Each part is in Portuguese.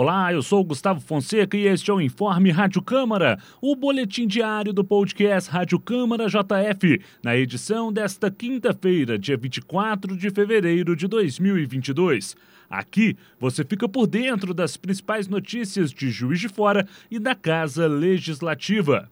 Olá, eu sou Gustavo Fonseca e este é o Informe Rádio Câmara, o boletim diário do podcast Rádio Câmara JF, na edição desta quinta-feira, dia 24 de fevereiro de 2022. Aqui você fica por dentro das principais notícias de Juiz de Fora e da Casa Legislativa.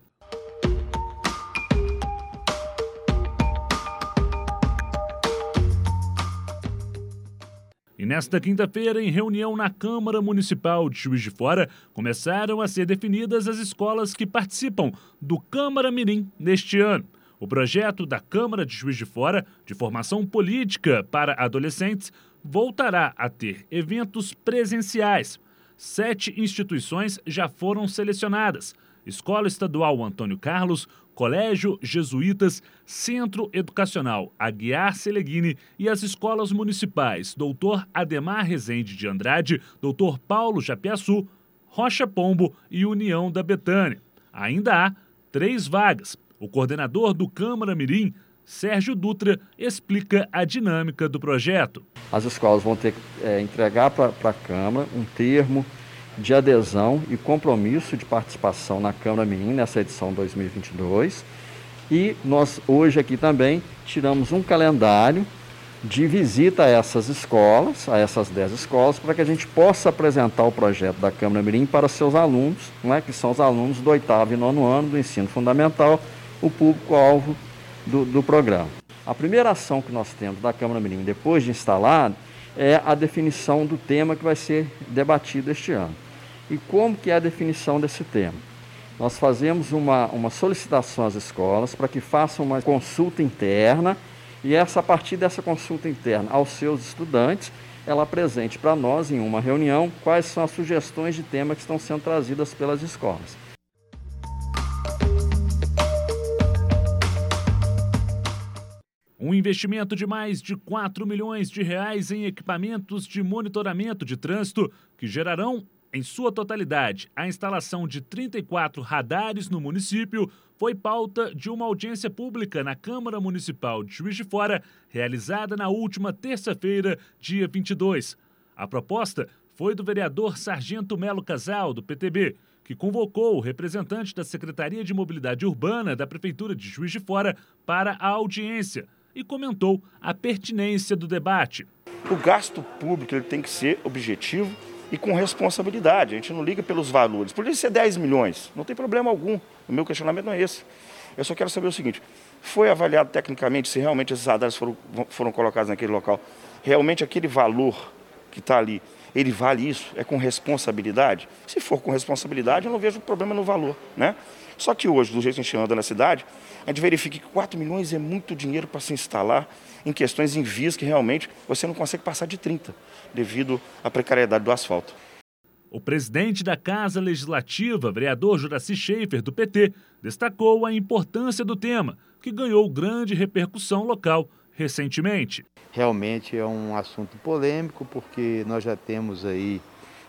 E nesta quinta-feira, em reunião na Câmara Municipal de Juiz de Fora, começaram a ser definidas as escolas que participam do Câmara Mirim neste ano. O projeto da Câmara de Juiz de Fora, de formação política para adolescentes, voltará a ter eventos presenciais. Sete instituições já foram selecionadas: Escola Estadual Antônio Carlos, Colégio Jesuítas, Centro Educacional Aguiar Seleguini e as escolas municipais Doutor Ademar Rezende de Andrade, Doutor Paulo Japiaçu, Rocha Pombo e União da Betânia. Ainda há três vagas. O coordenador do Câmara Mirim, Sérgio Dutra, explica a dinâmica do projeto. As escolas vão ter que é, entregar para a Câmara um termo de adesão e compromisso de participação na Câmara Mirim nessa edição 2022. E nós hoje aqui também tiramos um calendário de visita a essas escolas, a essas 10 escolas, para que a gente possa apresentar o projeto da Câmara Mirim para seus alunos, é que são os alunos do oitavo e nono ano do ensino fundamental, o público-alvo do, do programa. A primeira ação que nós temos da Câmara Mirim, depois de instalado, é a definição do tema que vai ser debatido este ano. E como que é a definição desse tema? Nós fazemos uma, uma solicitação às escolas para que façam uma consulta interna e essa a partir dessa consulta interna aos seus estudantes, ela apresente para nós em uma reunião quais são as sugestões de tema que estão sendo trazidas pelas escolas. Um investimento de mais de 4 milhões de reais em equipamentos de monitoramento de trânsito que gerarão em sua totalidade, a instalação de 34 radares no município foi pauta de uma audiência pública na Câmara Municipal de Juiz de Fora, realizada na última terça-feira, dia 22. A proposta foi do vereador Sargento Melo Casal, do PTB, que convocou o representante da Secretaria de Mobilidade Urbana da Prefeitura de Juiz de Fora para a audiência e comentou a pertinência do debate. O gasto público ele tem que ser objetivo e com responsabilidade. A gente não liga pelos valores. Podia ser 10 milhões, não tem problema algum. O meu questionamento não é esse. Eu só quero saber o seguinte: foi avaliado tecnicamente se realmente esses radares foram, foram colocados naquele local? Realmente aquele valor que está ali, ele vale isso? É com responsabilidade? Se for com responsabilidade, eu não vejo problema no valor. Né? Só que hoje, do jeito que a gente anda na cidade, a gente verifica que 4 milhões é muito dinheiro para se instalar em questões em vias que realmente você não consegue passar de 30, devido à precariedade do asfalto. O presidente da Casa Legislativa, vereador Juraci Schaefer, do PT, destacou a importância do tema, que ganhou grande repercussão local recentemente. Realmente é um assunto polêmico, porque nós já temos aí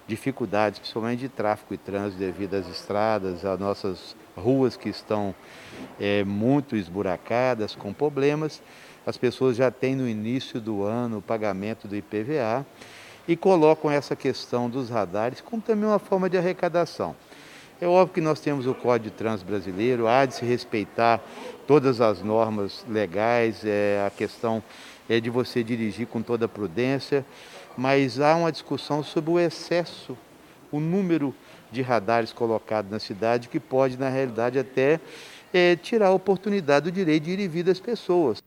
dificuldades, principalmente de tráfego e trânsito devido às estradas, às nossas ruas que estão é, muito esburacadas, com problemas. As pessoas já têm no início do ano o pagamento do IPVA e colocam essa questão dos radares como também uma forma de arrecadação. É óbvio que nós temos o Código de Trânsito Brasileiro, há de se respeitar todas as normas legais, é, a questão é de você dirigir com toda prudência, mas há uma discussão sobre o excesso, o número de radares colocados na cidade, que pode, na realidade, até é, tirar a oportunidade do direito de ir e vir das pessoas.